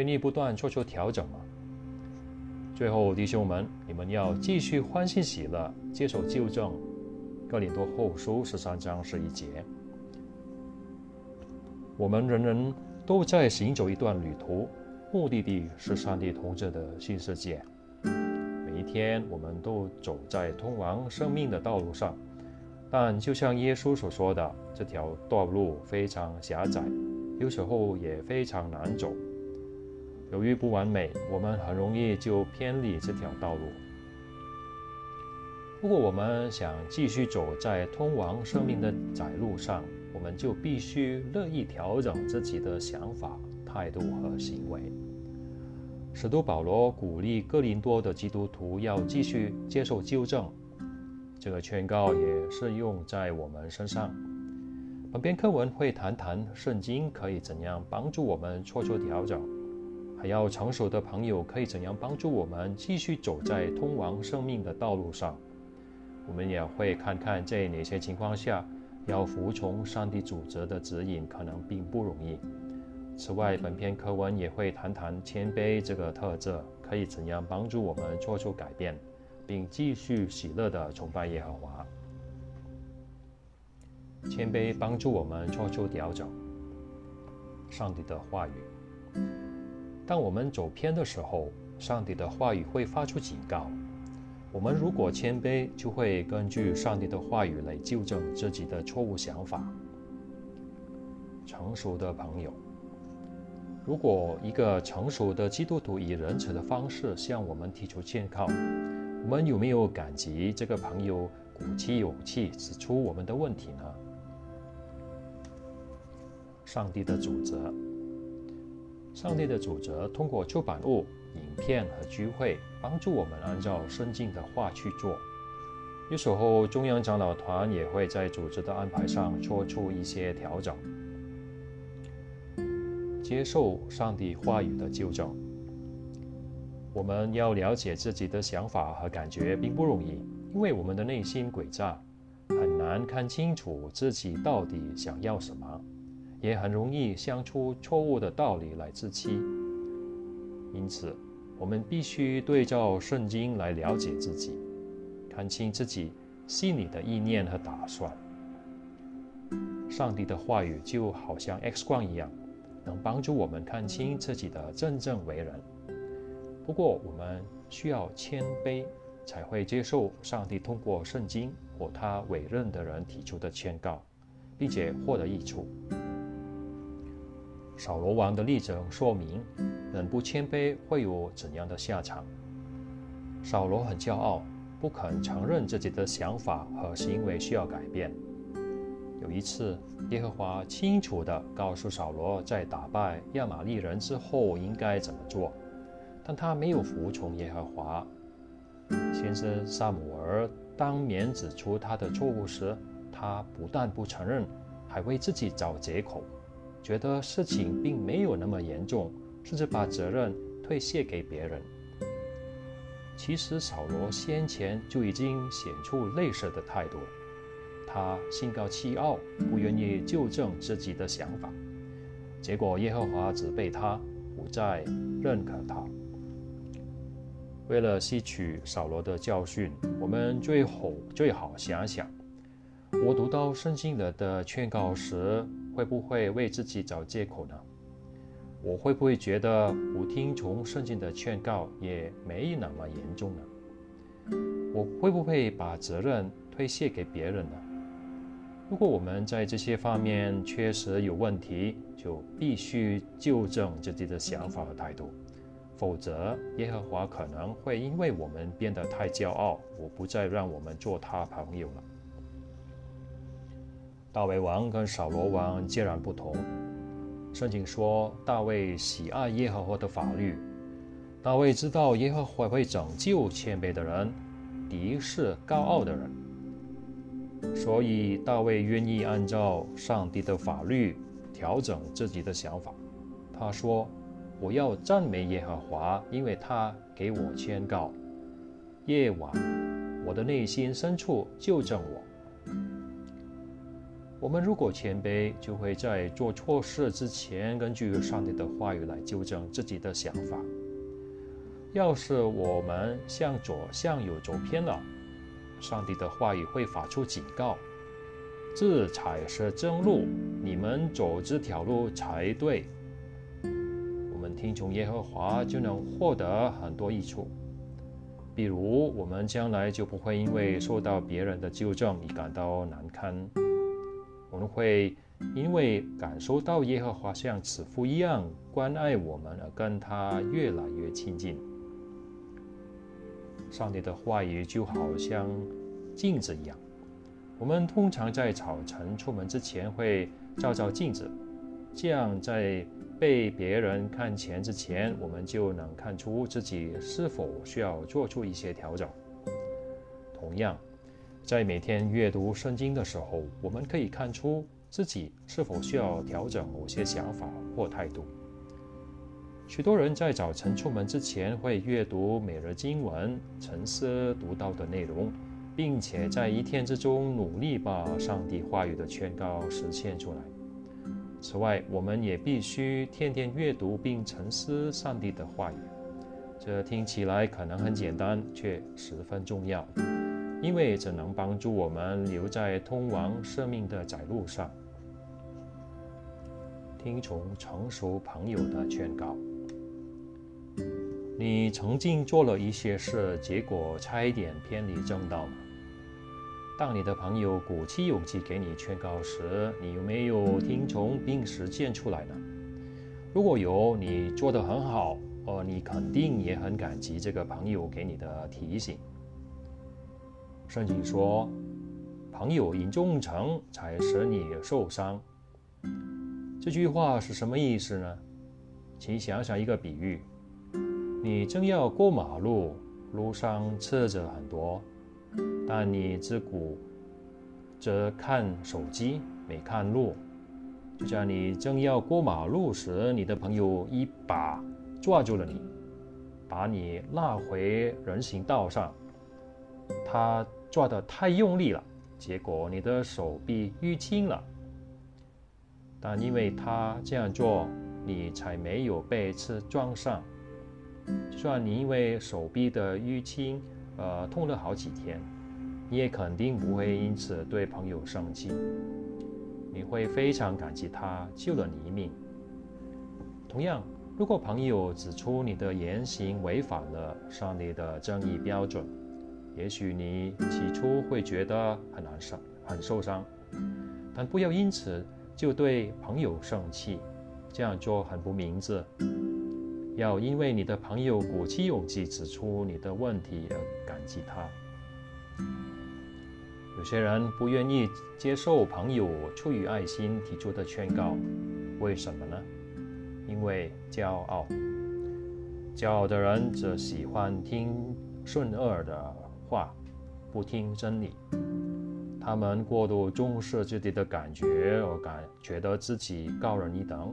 愿意不断做出调整吗？最后，弟兄们，你们要继续欢欣喜乐，接受纠正。哥林多后书十三章十一节。我们人人都在行走一段旅途，目的地是上帝同着的新世界。每一天，我们都走在通往生命的道路上，但就像耶稣所说的，这条道路非常狭窄，有时候也非常难走。由于不完美，我们很容易就偏离这条道路。如果我们想继续走在通往生命的窄路上，我们就必须乐意调整自己的想法、态度和行为。使徒保罗鼓励哥林多的基督徒要继续接受纠正，这个劝告也适用在我们身上。本篇课文会谈谈圣经可以怎样帮助我们做出调整。还要成熟的朋友可以怎样帮助我们继续走在通往生命的道路上？我们也会看看在哪些情况下要服从上帝主责的指引，可能并不容易。此外，本篇课文也会谈谈谦卑这个特质可以怎样帮助我们做出改变，并继续喜乐地崇拜耶和华。谦卑帮助我们做出调整。上帝的话语。当我们走偏的时候，上帝的话语会发出警告。我们如果谦卑，就会根据上帝的话语来纠正自己的错误想法。成熟的朋友，如果一个成熟的基督徒以仁慈的方式向我们提出劝告，我们有没有感激这个朋友鼓起勇气指出我们的问题呢？上帝的主责。上帝的主责通过出版物、影片和聚会，帮助我们按照圣经的话去做。有时候，中央长老团也会在组织的安排上做出一些调整。接受上帝话语的纠正，我们要了解自己的想法和感觉并不容易，因为我们的内心诡诈，很难看清楚自己到底想要什么。也很容易想出错误的道理来自欺，因此我们必须对照圣经来了解自己，看清自己心里的意念和打算。上帝的话语就好像 X 光一样，能帮助我们看清自己的真正为人。不过，我们需要谦卑，才会接受上帝通过圣经或他委任的人提出的劝告，并且获得益处。扫罗王的例子说明，人不谦卑会有怎样的下场。扫罗很骄傲，不肯承认自己的想法和行为需要改变。有一次，耶和华清楚地告诉扫罗，在打败亚玛利人之后应该怎么做，但他没有服从耶和华。先生萨姆尔当面指出他的错误时，他不但不承认，还为自己找借口。觉得事情并没有那么严重，甚至把责任推卸给别人。其实扫罗先前就已经显出类似的态度，他心高气傲，不愿意纠正自己的想法，结果耶和华责备他，不再认可他。为了吸取扫罗的教训，我们最好最好想想，我读到圣经里的劝告时。会不会为自己找借口呢？我会不会觉得不听从圣经的劝告也没那么严重呢？我会不会把责任推卸给别人呢？如果我们在这些方面确实有问题，就必须纠正自己的想法和态度，否则耶和华可能会因为我们变得太骄傲，我不再让我们做他朋友了。大卫王跟扫罗王截然不同。圣经说，大卫喜爱耶和华的法律。大卫知道耶和华会拯救谦卑的人，敌视高傲的人。所以大卫愿意按照上帝的法律调整自己的想法。他说：“我要赞美耶和华，因为他给我宣告。夜晚，我的内心深处纠正我。”我们如果谦卑，就会在做错事之前，根据上帝的话语来纠正自己的想法。要是我们向左向右走偏了，上帝的话语会发出警告：这才是正路，你们走这条路才对。我们听从耶和华，就能获得很多益处。比如，我们将来就不会因为受到别人的纠正而感到难堪。我们会因为感受到耶和华像慈父一样关爱我们，而跟他越来越亲近。上帝的话语就好像镜子一样，我们通常在早晨出门之前会照照镜子，这样在被别人看前之前，我们就能看出自己是否需要做出一些调整。同样，在每天阅读圣经的时候，我们可以看出自己是否需要调整某些想法或态度。许多人在早晨出门之前会阅读每日经文，沉思读到的内容，并且在一天之中努力把上帝话语的劝告实现出来。此外，我们也必须天天阅读并沉思上帝的话语。这听起来可能很简单，却十分重要，因为这能帮助我们留在通往生命的窄路上，听从成熟朋友的劝告。你曾经做了一些事，结果差一点偏离正道吗？当你的朋友鼓起勇气给你劝告时，你有没有听从并实践出来呢？如果有，你做得很好，而你肯定也很感激这个朋友给你的提醒。圣经说：“朋友因忠诚才使你受伤。”这句话是什么意思呢？请想想一个比喻。你正要过马路，路上车子很多，但你只顾着看手机，没看路。就像你正要过马路时，你的朋友一把抓住了你，把你拉回人行道上。他抓得太用力了，结果你的手臂淤青了。但因为他这样做，你才没有被车撞上。就算你因为手臂的淤青，呃，痛了好几天，你也肯定不会因此对朋友生气。你会非常感激他救了你一命。同样，如果朋友指出你的言行违反了上帝的正义标准，也许你起初会觉得很难受、很受伤，但不要因此就对朋友生气，这样做很不明智。要因为你的朋友鼓起勇气指出你的问题而感激他。有些人不愿意接受朋友出于爱心提出的劝告，为什么呢？因为骄傲。骄傲的人则喜欢听顺耳的话，不听真理。他们过度重视自己的感觉，而感觉得自己高人一等。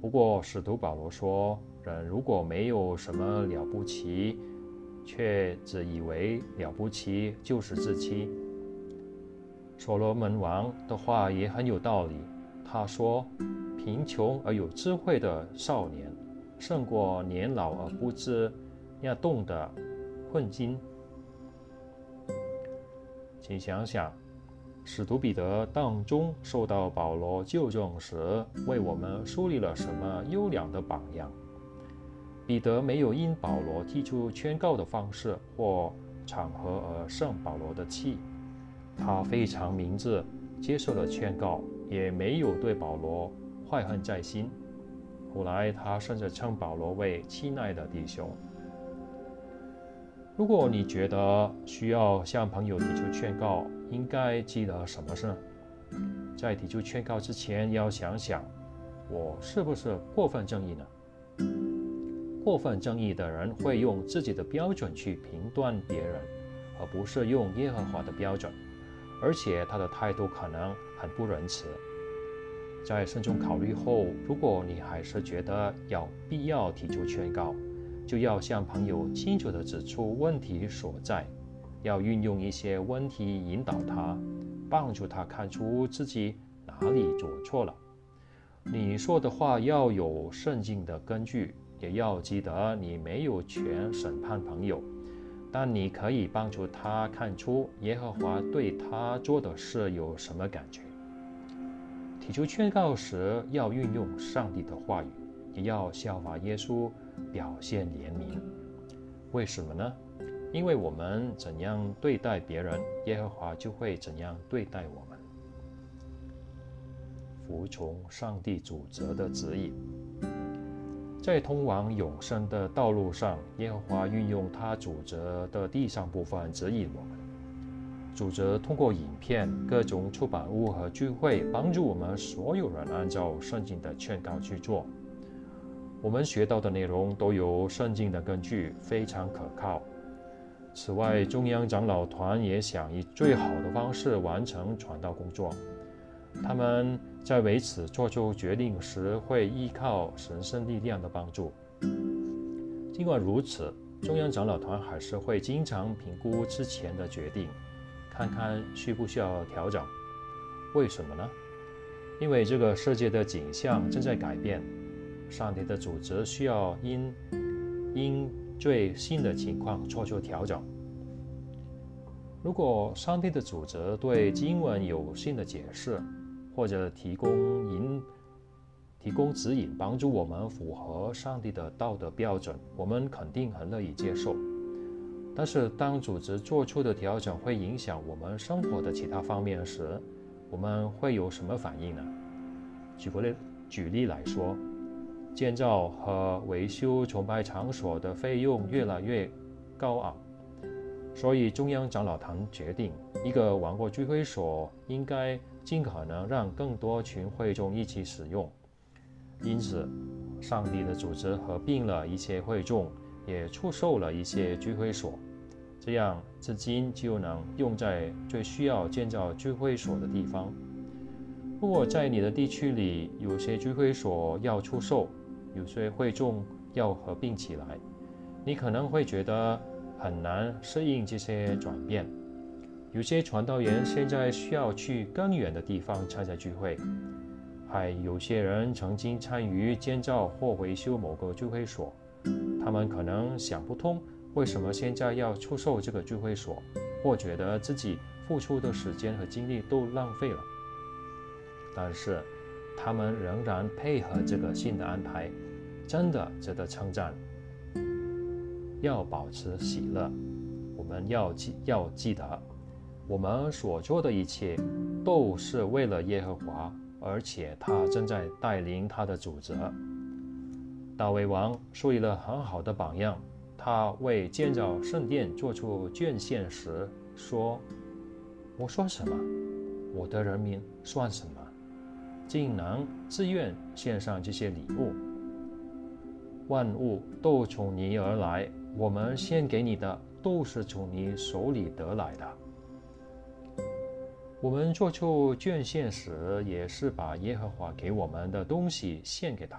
不过，使徒保罗说。人如果没有什么了不起，却只以为了不起就是自欺。所罗门王的话也很有道理。他说：“贫穷而有智慧的少年，胜过年老而不知要动的困境。”请想想，使徒彼得当中受到保罗纠正时，为我们树立了什么优良的榜样？彼得没有因保罗提出劝告的方式或场合而生保罗的气，他非常明智，接受了劝告，也没有对保罗怀恨在心。后来，他甚至称保罗为亲爱的弟兄。如果你觉得需要向朋友提出劝告，应该记得什么事？在提出劝告之前，要想想，我是不是过分正义呢？过分正义的人会用自己的标准去评断别人，而不是用耶和华的标准，而且他的态度可能很不仁慈。在慎重考虑后，如果你还是觉得有必要提出劝告，就要向朋友清楚地指出问题所在，要运用一些问题引导他，帮助他看出自己哪里做错了。你说的话要有圣经的根据，也要记得你没有权审判朋友，但你可以帮助他看出耶和华对他做的事有什么感觉。提出劝告时要运用上帝的话语，也要效法耶稣表现怜悯。为什么呢？因为我们怎样对待别人，耶和华就会怎样对待我们。服从上帝主责的旨意，在通往永生的道路上，耶和华运用他主责的地上部分指引我们。主责通过影片、各种出版物和聚会，帮助我们所有人按照圣经的劝告去做。我们学到的内容都有圣经的根据，非常可靠。此外，中央长老团也想以最好的方式完成传道工作。他们在为此做出决定时，会依靠神圣力量的帮助。尽管如此，中央长老团还是会经常评估之前的决定。看看需不需要调整？为什么呢？因为这个世界的景象正在改变，上帝的组织需要因因最新的情况做出调整。如果上帝的组织对经文有新的解释，或者提供引提供指引，帮助我们符合上帝的道德标准，我们肯定很乐意接受。但是，当组织做出的调整会影响我们生活的其他方面时，我们会有什么反应呢？举个例，举例来说，建造和维修崇拜场所的费用越来越高昂，所以中央长老堂决定，一个王国聚会所应该尽可能让更多群会众一起使用。因此，上帝的组织合并了一些会众，也出售了一些聚会所。这样资金就能用在最需要建造聚会所的地方。如果在你的地区里有些聚会所要出售，有些会众要合并起来，你可能会觉得很难适应这些转变。有些传道员现在需要去更远的地方参加聚会，还有些人曾经参与建造或维修某个聚会所，他们可能想不通。为什么现在要出售这个聚会所，或觉得自己付出的时间和精力都浪费了？但是，他们仍然配合这个新的安排，真的值得称赞。要保持喜乐，我们要记要记得，我们所做的一切都是为了耶和华，而且他正在带领他的主责。大卫王树立了很好的榜样。他为建造圣殿做出捐献时说：“我说什么？我的人民算什么？竟能自愿献上这些礼物？万物都从你而来，我们献给你的都是从你手里得来的。我们做出捐献时，也是把耶和华给我们的东西献给他。”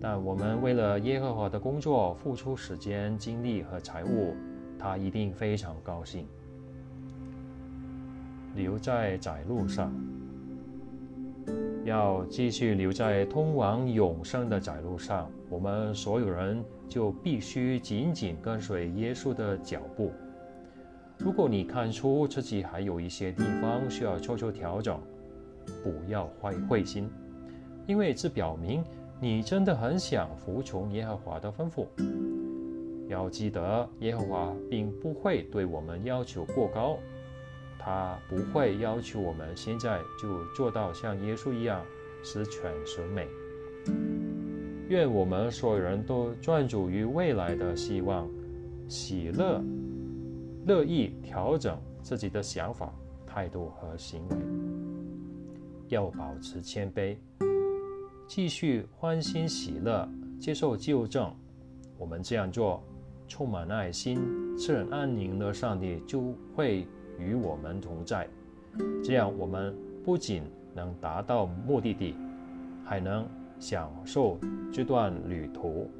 但我们为了耶和华的工作付出时间、精力和财物，他一定非常高兴。留在窄路上，要继续留在通往永生的窄路上。我们所有人就必须紧紧跟随耶稣的脚步。如果你看出自己还有一些地方需要做出调整，不要灰灰心，因为这表明。你真的很想服从耶和华的吩咐。要记得，耶和华并不会对我们要求过高，他不会要求我们现在就做到像耶稣一样十全十美。愿我们所有人都专注于未来的希望，喜乐，乐意调整自己的想法、态度和行为，要保持谦卑。继续欢欣喜乐，接受纠正。我们这样做，充满爱心、赐人安宁的上帝就会与我们同在。这样，我们不仅能达到目的地，还能享受这段旅途。